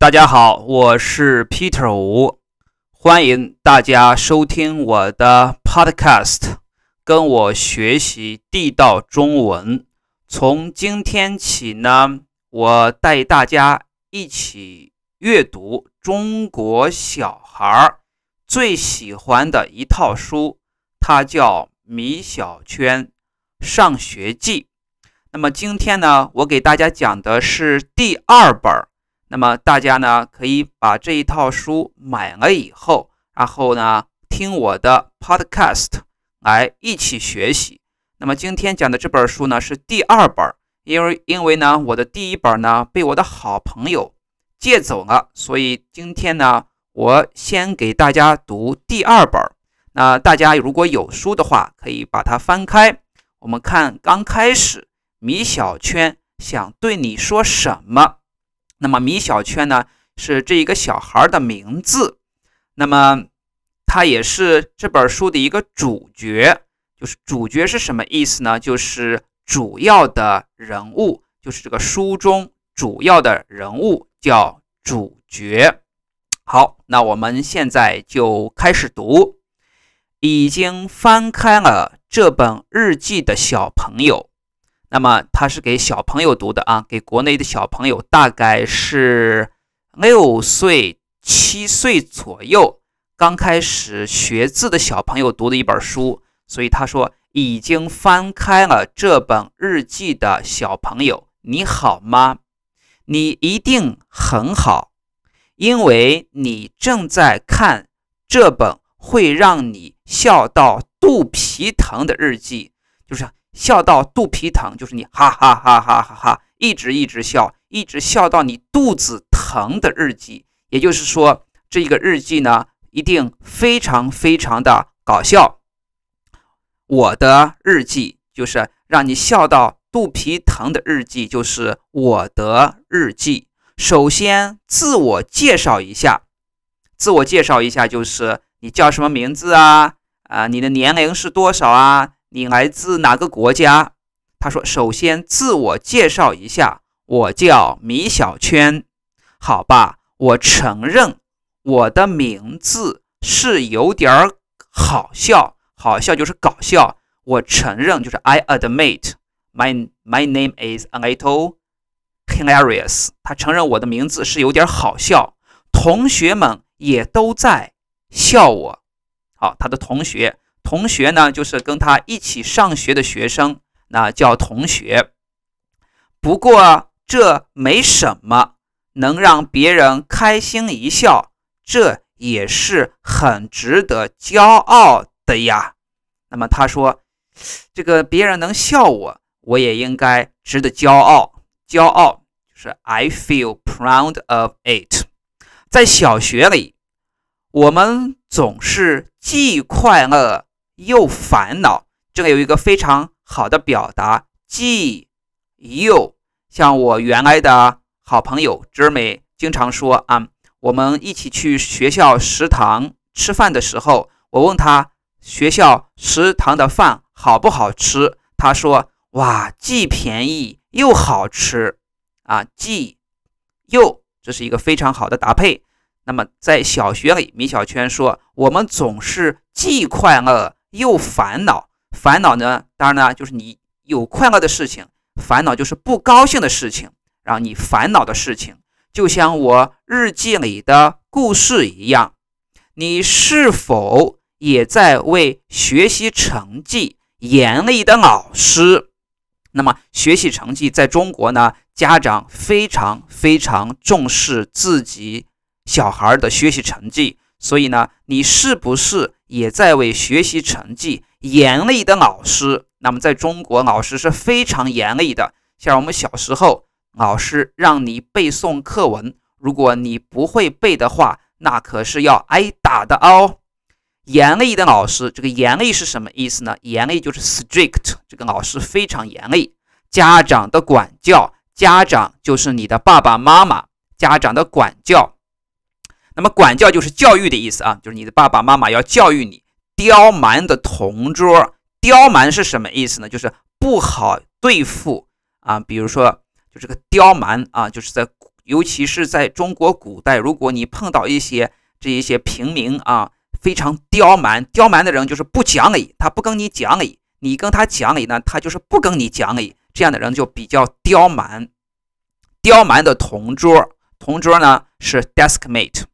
大家好，我是 Peter 吴，欢迎大家收听我的 Podcast，跟我学习地道中文。从今天起呢，我带大家一起阅读中国小孩最喜欢的一套书，它叫《米小圈上学记》。那么今天呢，我给大家讲的是第二本。那么大家呢可以把这一套书买了以后，然后呢听我的 podcast 来一起学习。那么今天讲的这本书呢是第二本，因为因为呢我的第一本呢被我的好朋友借走了，所以今天呢我先给大家读第二本。那大家如果有书的话，可以把它翻开。我们看刚开始，米小圈想对你说什么？那么米小圈呢，是这一个小孩的名字。那么他也是这本书的一个主角。就是主角是什么意思呢？就是主要的人物，就是这个书中主要的人物叫主角。好，那我们现在就开始读。已经翻开了这本日记的小朋友。那么他是给小朋友读的啊，给国内的小朋友，大概是六岁、七岁左右，刚开始学字的小朋友读的一本书。所以他说，已经翻开了这本日记的小朋友，你好吗？你一定很好，因为你正在看这本会让你笑到肚皮疼的日记，就是。笑到肚皮疼，就是你哈哈哈哈哈哈，一直一直笑，一直笑到你肚子疼的日记。也就是说，这个日记呢，一定非常非常的搞笑。我的日记就是让你笑到肚皮疼的日记，就是我的日记。首先自我介绍一下，自我介绍一下就是你叫什么名字啊？啊，你的年龄是多少啊？你来自哪个国家？他说：“首先自我介绍一下，我叫米小圈。好吧，我承认我的名字是有点好笑，好笑就是搞笑。我承认，就是 I admit my my name is a little hilarious。他承认我的名字是有点好笑，同学们也都在笑我。好，他的同学。”同学呢，就是跟他一起上学的学生，那叫同学。不过这没什么，能让别人开心一笑，这也是很值得骄傲的呀。那么他说，这个别人能笑我，我也应该值得骄傲。骄傲就是 I feel proud of it。在小学里，我们总是既快乐。又烦恼，这个有一个非常好的表达，既又像我原来的好朋友芝美经常说啊，我们一起去学校食堂吃饭的时候，我问他学校食堂的饭好不好吃，他说哇，既便宜又好吃啊，既又这是一个非常好的搭配。那么在小学里，米小圈说，我们总是既快乐。又烦恼，烦恼呢？当然呢，就是你有快乐的事情，烦恼就是不高兴的事情。让你烦恼的事情，就像我日记里的故事一样。你是否也在为学习成绩严厉的老师？那么，学习成绩在中国呢？家长非常非常重视自己小孩的学习成绩，所以呢，你是不是？也在为学习成绩严厉的老师，那么在中国，老师是非常严厉的。像我们小时候，老师让你背诵课文，如果你不会背的话，那可是要挨打的哦。严厉的老师，这个严厉是什么意思呢？严厉就是 strict，这个老师非常严厉。家长的管教，家长就是你的爸爸妈妈，家长的管教。那么管教就是教育的意思啊，就是你的爸爸妈妈要教育你。刁蛮的同桌，刁蛮是什么意思呢？就是不好对付啊。比如说，就这个刁蛮啊，就是在尤其是在中国古代，如果你碰到一些这一些平民啊，非常刁蛮，刁蛮的人就是不讲理，他不跟你讲理，你跟他讲理呢，他就是不跟你讲理，这样的人就比较刁蛮。刁蛮的同桌，同桌呢是 deskmate，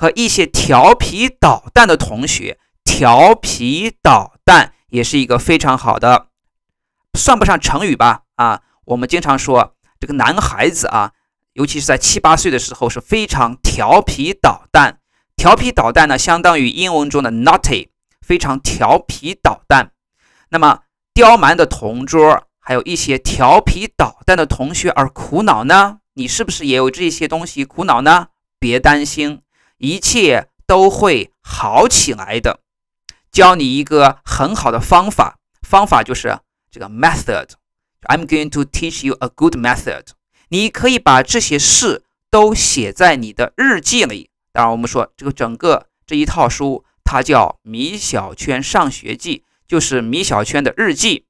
和一些调皮捣蛋的同学，调皮捣蛋也是一个非常好的，算不上成语吧？啊，我们经常说这个男孩子啊。尤其是在七八岁的时候是非常调皮捣蛋。调皮捣蛋呢，相当于英文中的 naughty，非常调皮捣蛋。那么刁蛮的同桌，还有一些调皮捣蛋的同学而苦恼呢？你是不是也有这些东西苦恼呢？别担心，一切都会好起来的。教你一个很好的方法，方法就是这个 method。I'm going to teach you a good method. 你可以把这些事都写在你的日记里。当然，我们说这个整个这一套书，它叫《米小圈上学记》，就是米小圈的日记。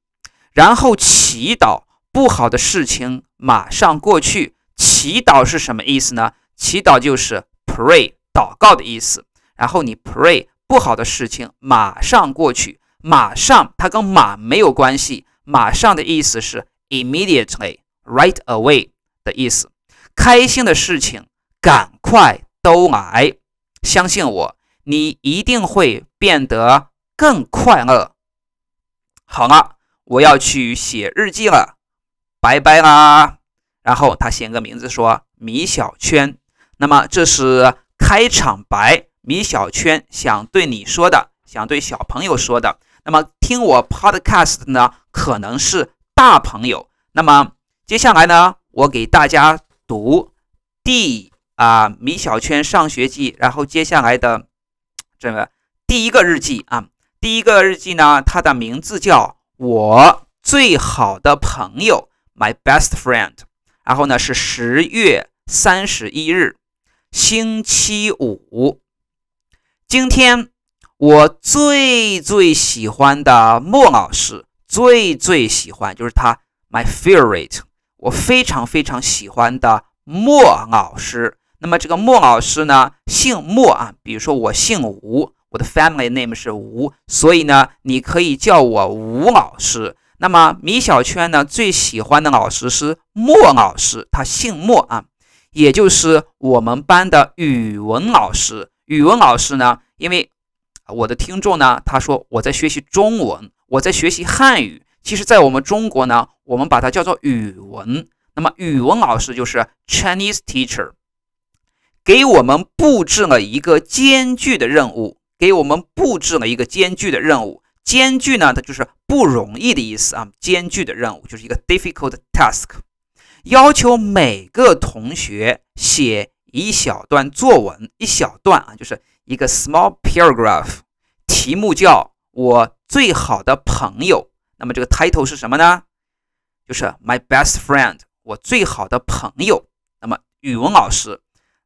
然后祈祷不好的事情马上过去。祈祷是什么意思呢？祈祷就是 pray 祷告的意思。然后你 pray 不好的事情马上过去。马上它跟马没有关系。马上的意思是 immediately right away。的意思，开心的事情赶快都来，相信我，你一定会变得更快乐。好了，我要去写日记了，拜拜啦。然后他写个名字说米小圈，那么这是开场白，米小圈想对你说的，想对小朋友说的。那么听我 podcast 呢，可能是大朋友。那么接下来呢？我给大家读第啊米小圈上学记，然后接下来的这个第一个日记啊，第一个日记呢，它的名字叫我最好的朋友，my best friend。然后呢是十月三十一日，星期五。今天我最最喜欢的莫老师，最最喜欢就是他，my favorite。我非常非常喜欢的莫老师。那么这个莫老师呢，姓莫啊。比如说我姓吴，我的 family name 是吴，所以呢，你可以叫我吴老师。那么米小圈呢，最喜欢的老师是莫老师，他姓莫啊，也就是我们班的语文老师。语文老师呢，因为我的听众呢，他说我在学习中文，我在学习汉语。其实，在我们中国呢，我们把它叫做语文。那么，语文老师就是 Chinese teacher，给我们布置了一个艰巨的任务，给我们布置了一个艰巨的任务。艰巨呢，它就是不容易的意思啊。艰巨的任务就是一个 difficult task，要求每个同学写一小段作文，一小段啊，就是一个 small paragraph。题目叫我最好的朋友。那么这个 title 是什么呢？就是 my best friend，我最好的朋友。那么语文老师，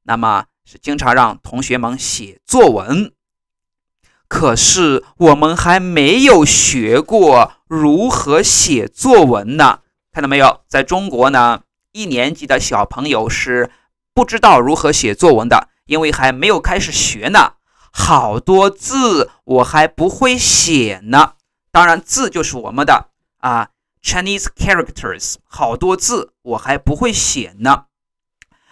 那么是经常让同学们写作文。可是我们还没有学过如何写作文呢？看到没有？在中国呢，一年级的小朋友是不知道如何写作文的，因为还没有开始学呢。好多字我还不会写呢。当然，字就是我们的啊，Chinese characters，好多字我还不会写呢。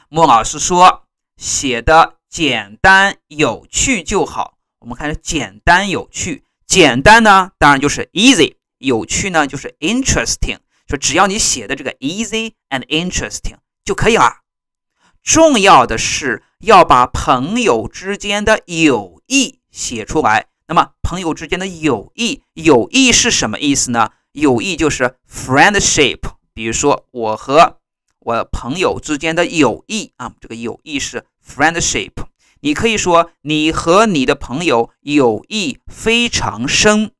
莫老师说，写的简单有趣就好。我们看，简单有趣，简单呢，当然就是 easy；有趣呢，就是 interesting。说只要你写的这个 easy and interesting 就可以了。重要的是要把朋友之间的友谊写出来。那么，朋友之间的友谊，友谊是什么意思呢？友谊就是 friendship。比如说，我和我朋友之间的友谊啊，这个友谊是 friendship。你可以说，你和你的朋友友谊非常深。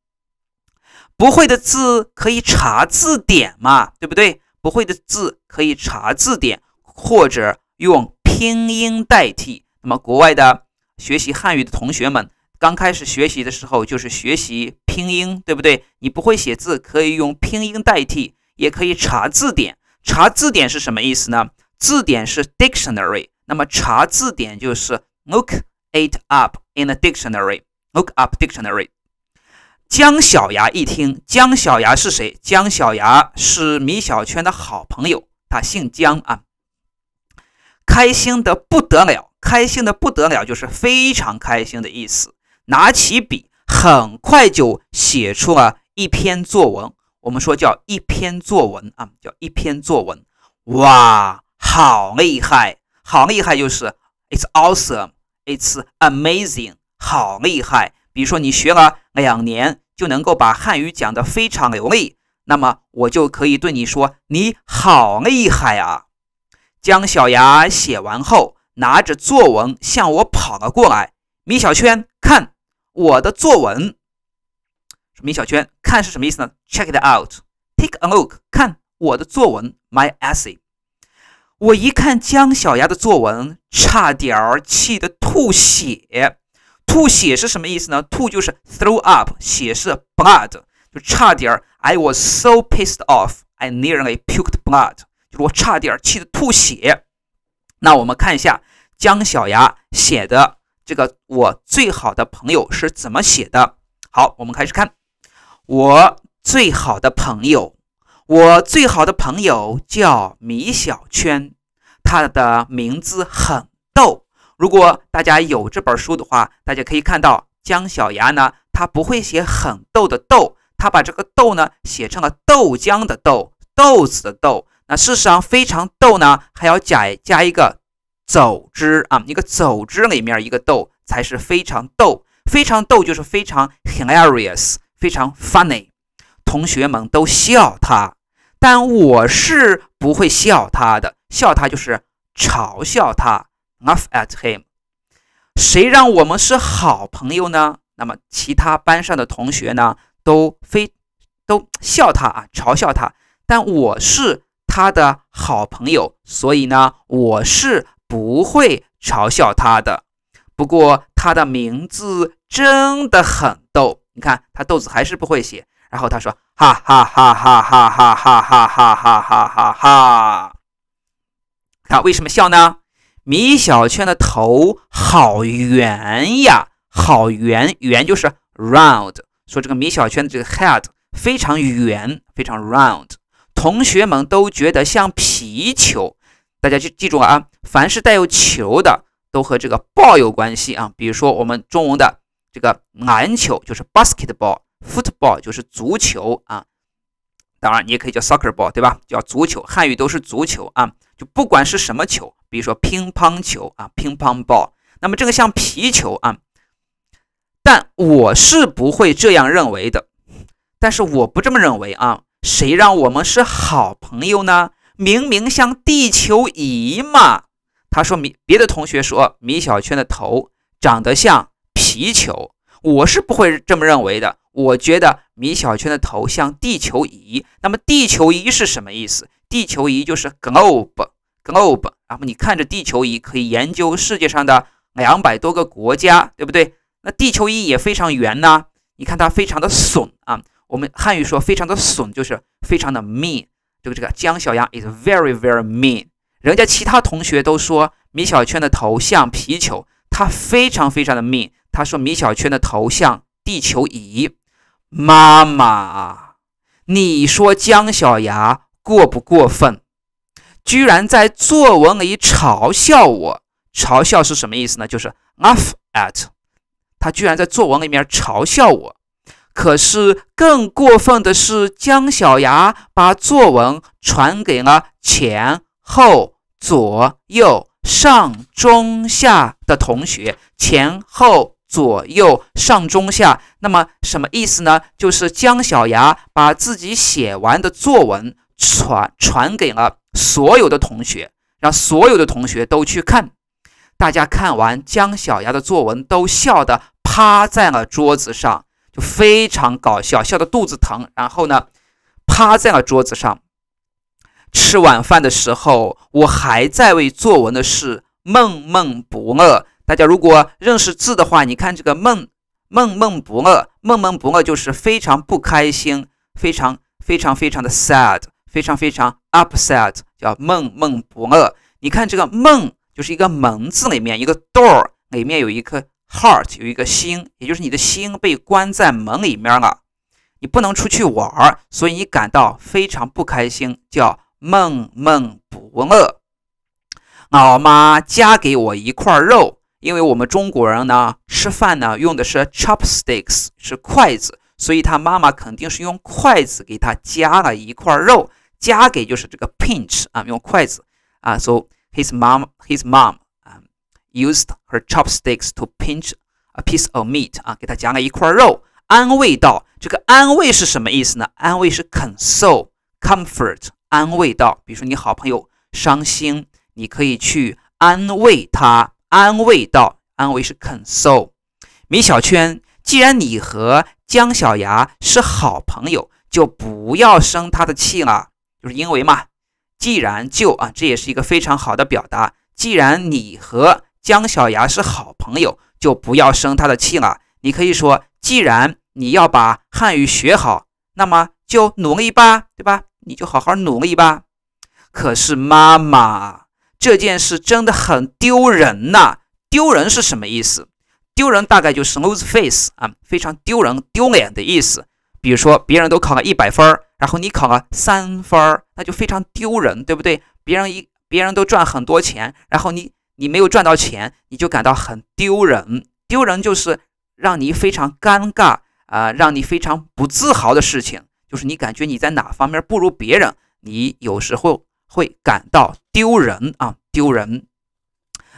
不会的字可以查字典嘛，对不对？不会的字可以查字典，或者用拼音代替。那么，国外的学习汉语的同学们。刚开始学习的时候，就是学习拼音，对不对？你不会写字，可以用拼音代替，也可以查字典。查字典是什么意思呢？字典是 dictionary，那么查字典就是 look it up in a dictionary。look up dictionary。姜小牙一听，姜小牙是谁？姜小牙是米小圈的好朋友，他姓姜啊，开心的不得了，开心的不得了，就是非常开心的意思。拿起笔，很快就写出了一篇作文。我们说叫一篇作文啊，叫一篇作文。哇，好厉害，好厉害，就是 it's awesome，it's amazing，好厉害。比如说你学了两年。就能够把汉语讲得非常流利，那么我就可以对你说：“你好厉害啊！”姜小牙写完后，拿着作文向我跑了过来。米小圈，看我的作文。米小圈，看是什么意思呢？Check it out. Take a look. 看我的作文，my essay。我一看姜小牙的作文，差点儿气得吐血。吐血是什么意思呢？吐就是 throw up，血是 blood，就差点儿。I was so pissed off, I nearly puked blood，就是我差点气得吐血。那我们看一下姜小牙写的这个我最好的朋友是怎么写的。好，我们开始看我最好的朋友。我最好的朋友叫米小圈，他的名字很逗。如果大家有这本书的话，大家可以看到姜小牙呢，他不会写很逗的逗，他把这个逗呢写成了豆浆的豆，豆子的豆。那事实上非常逗呢，还要加加一个走之啊，一个走之里面一个逗才是非常逗，非常逗就是非常 hilarious，非常 funny，同学们都笑他，但我是不会笑他的，笑他就是嘲笑他。Laugh at him，谁让我们是好朋友呢？那么其他班上的同学呢，都非都笑他啊，嘲笑他。但我是他的好朋友，所以呢，我是不会嘲笑他的。不过他的名字真的很逗，你看他豆子还是不会写。然后他说：哈哈哈哈哈哈哈哈哈哈哈哈哈。看为什么笑呢？米小圈的头好圆呀，好圆，圆就是 round。说这个米小圈的这个 head 非常圆，非常 round。同学们都觉得像皮球，大家就记住了啊，凡是带有球的，都和这个 ball 有关系啊。比如说我们中文的这个篮球就是 basketball，football 就是足球啊。当然你也可以叫 soccer ball，对吧？叫足球，汉语都是足球啊。不管是什么球。比如说乒乓球啊，乒乓 ball，那么这个像皮球啊，但我是不会这样认为的。但是我不这么认为啊，谁让我们是好朋友呢？明明像地球仪嘛。他说米别的同学说米小圈的头长得像皮球，我是不会这么认为的。我觉得米小圈的头像地球仪。那么地球仪是什么意思？地球仪就是 globe。Globe，然后你看着地球仪可以研究世界上的两百多个国家，对不对？那地球仪也非常圆呐，你看它非常的损啊。我们汉语说非常的损，就是非常的 mean。这个这个姜小牙 is very very mean。人家其他同学都说米小圈的头像皮球，他非常非常的 mean。他说米小圈的头像地球仪。妈妈，你说姜小牙过不过分？居然在作文里嘲笑我，嘲笑是什么意思呢？就是 laugh at。他居然在作文里面嘲笑我。可是更过分的是，姜小牙把作文传给了前后左右上中下的同学。前后左右上中下，那么什么意思呢？就是姜小牙把自己写完的作文传传给了。所有的同学让所有的同学都去看，大家看完姜小牙的作文都笑得趴在了桌子上，就非常搞笑，笑得肚子疼。然后呢，趴在了桌子上。吃晚饭的时候，我还在为作文的事闷闷不乐。大家如果认识字的话，你看这个闷闷闷不乐，闷闷不乐就是非常不开心，非常非常非常的 sad。非常非常 upset，叫闷闷不乐。你看这个闷就是一个门字里面一个 door 里面有一颗 heart 有一个心，也就是你的心被关在门里面了，你不能出去玩，所以你感到非常不开心，叫闷闷不乐。老妈夹给我一块肉，因为我们中国人呢吃饭呢用的是 chopsticks 是筷子，所以他妈妈肯定是用筷子给他夹了一块肉。夹给就是这个 pinch 啊，用筷子啊，so his mom his mom um used her chopsticks to pinch a piece of meat 啊，给他夹了一块肉，安慰道。这个安慰是什么意思呢？安慰是 console comfort，安慰道。比如说你好朋友伤心，你可以去安慰他，安慰道，安慰是 console。米小圈，既然你和姜小牙是好朋友，就不要生他的气了。就是因为嘛，既然就啊，这也是一个非常好的表达。既然你和姜小牙是好朋友，就不要生他的气了。你可以说，既然你要把汉语学好，那么就努力吧，对吧？你就好好努力吧。可是妈妈，这件事真的很丢人呐！丢人是什么意思？丢人大概就是 lose face 啊，非常丢人、丢脸的意思。比如说，别人都考了一百分儿。然后你考了三分儿，那就非常丢人，对不对？别人一别人都赚很多钱，然后你你没有赚到钱，你就感到很丢人。丢人就是让你非常尴尬啊，让你非常不自豪的事情，就是你感觉你在哪方面不如别人，你有时候会感到丢人啊，丢人。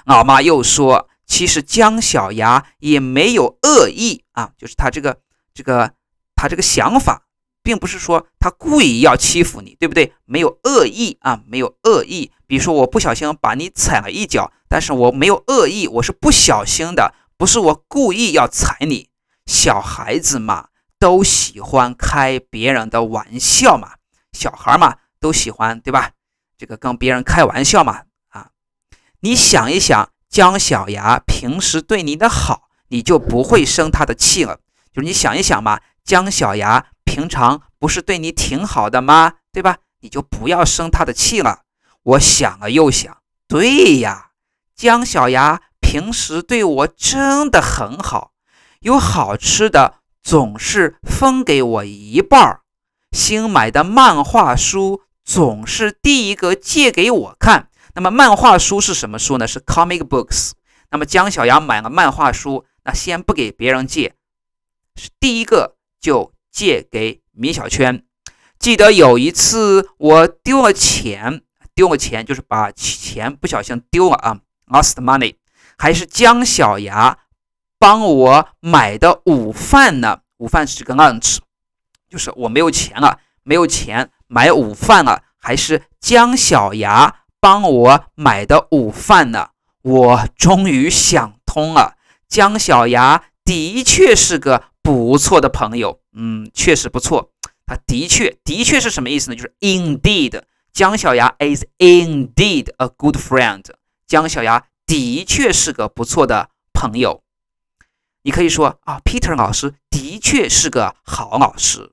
老妈又说，其实姜小牙也没有恶意啊，就是他这个这个他这个想法。并不是说他故意要欺负你，对不对？没有恶意啊，没有恶意。比如说，我不小心把你踩了一脚，但是我没有恶意，我是不小心的，不是我故意要踩你。小孩子嘛，都喜欢开别人的玩笑嘛，小孩嘛，都喜欢，对吧？这个跟别人开玩笑嘛，啊，你想一想，姜小牙平时对你的好，你就不会生他的气了。就是你想一想嘛，姜小牙。平常不是对你挺好的吗？对吧？你就不要生他的气了。我想了又想，对呀，姜小牙平时对我真的很好，有好吃的总是分给我一半儿，新买的漫画书总是第一个借给我看。那么漫画书是什么书呢？是 comic books。那么姜小牙买了漫画书，那先不给别人借，是第一个就。借给米小圈。记得有一次我丢了钱，丢了钱就是把钱不小心丢了啊，lost money。还是姜小牙帮我买的午饭呢？午饭是这个 lunch，就是我没有钱了，没有钱买午饭了。还是姜小牙帮我买的午饭呢？我终于想通了，姜小牙的确是个。不错的朋友，嗯，确实不错。他的确，的确是什么意思呢？就是 indeed，姜小牙 is indeed a good friend。姜小牙的确是个不错的朋友。你可以说啊，Peter 老师的确是个好老师。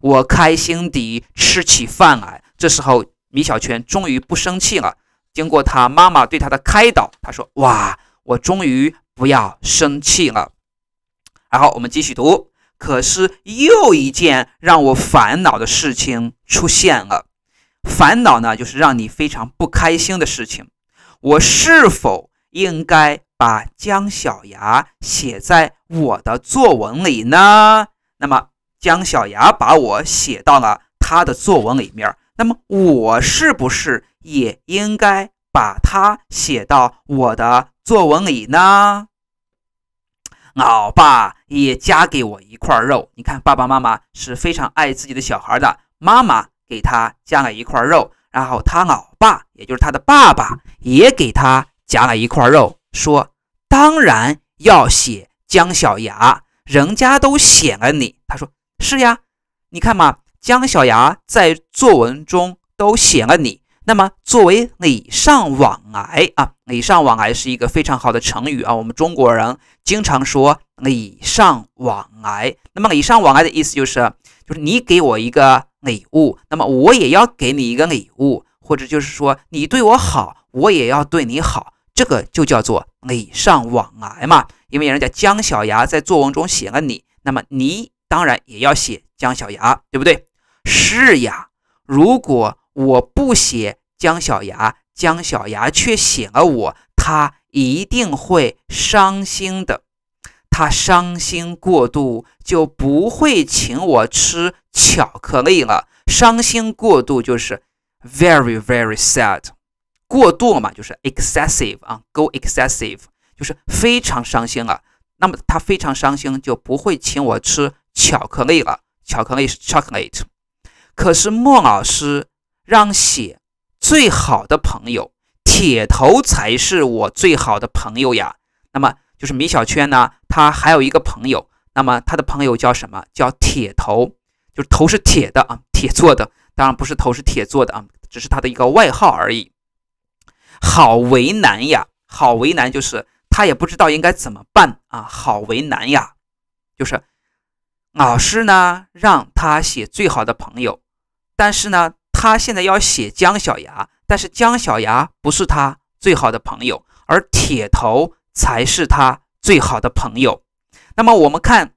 我开心地吃起饭来。这时候，米小圈终于不生气了。经过他妈妈对他的开导，他说：“哇，我终于不要生气了。”然后我们继续读，可是又一件让我烦恼的事情出现了。烦恼呢，就是让你非常不开心的事情。我是否应该把姜小牙写在我的作文里呢？那么姜小牙把我写到了他的作文里面，那么我是不是也应该把他写到我的作文里呢？老爸也夹给我一块肉，你看爸爸妈妈是非常爱自己的小孩的。妈妈给他夹了一块肉，然后他老爸，也就是他的爸爸，也给他夹了一块肉，说：“当然要写姜小牙，人家都写了你。”他说：“是呀，你看嘛，姜小牙在作文中都写了你。”那么，作为礼尚往来啊，礼尚往来是一个非常好的成语啊。我们中国人经常说礼尚往来。那么，礼尚往来的意思就是，就是你给我一个礼物，那么我也要给你一个礼物，或者就是说你对我好，我也要对你好，这个就叫做礼尚往来嘛。因为人家姜小牙在作文中写了你，那么你当然也要写姜小牙，对不对？是呀，如果我不写姜小牙，姜小牙却写了我，他一定会伤心的。他伤心过度，就不会请我吃巧克力了。伤心过度就是 very very sad，过度了嘛，就是 excessive 啊，go excessive 就是非常伤心了。那么他非常伤心，就不会请我吃巧克力了。巧克力是 chocolate。可是莫老师让写最好的朋友，铁头才是我最好的朋友呀。那么就是米小圈呢，他还有一个朋友，那么他的朋友叫什么？叫铁头。就是头是铁的啊，铁做的，当然不是头是铁做的啊，只是他的一个外号而已。好为难呀，好为难，就是他也不知道应该怎么办啊，好为难呀，就是老师呢让他写最好的朋友，但是呢他现在要写姜小牙，但是姜小牙不是他最好的朋友，而铁头才是他最好的朋友。那么我们看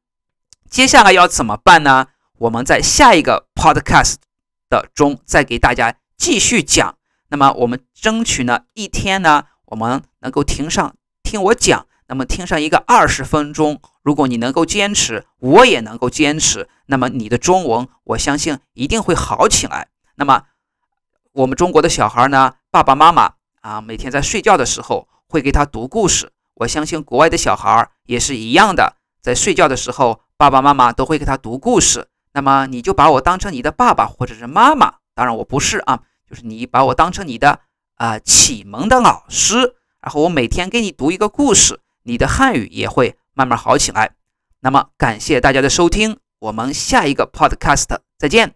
接下来要怎么办呢？我们在下一个 podcast 的中再给大家继续讲。那么我们争取呢一天呢，我们能够听上听我讲，那么听上一个二十分钟。如果你能够坚持，我也能够坚持，那么你的中文我相信一定会好起来。那么我们中国的小孩呢，爸爸妈妈啊，每天在睡觉的时候会给他读故事。我相信国外的小孩也是一样的，在睡觉的时候，爸爸妈妈都会给他读故事。那么你就把我当成你的爸爸或者是妈妈，当然我不是啊，就是你把我当成你的啊启蒙的老师，然后我每天给你读一个故事，你的汉语也会慢慢好起来。那么感谢大家的收听，我们下一个 podcast 再见。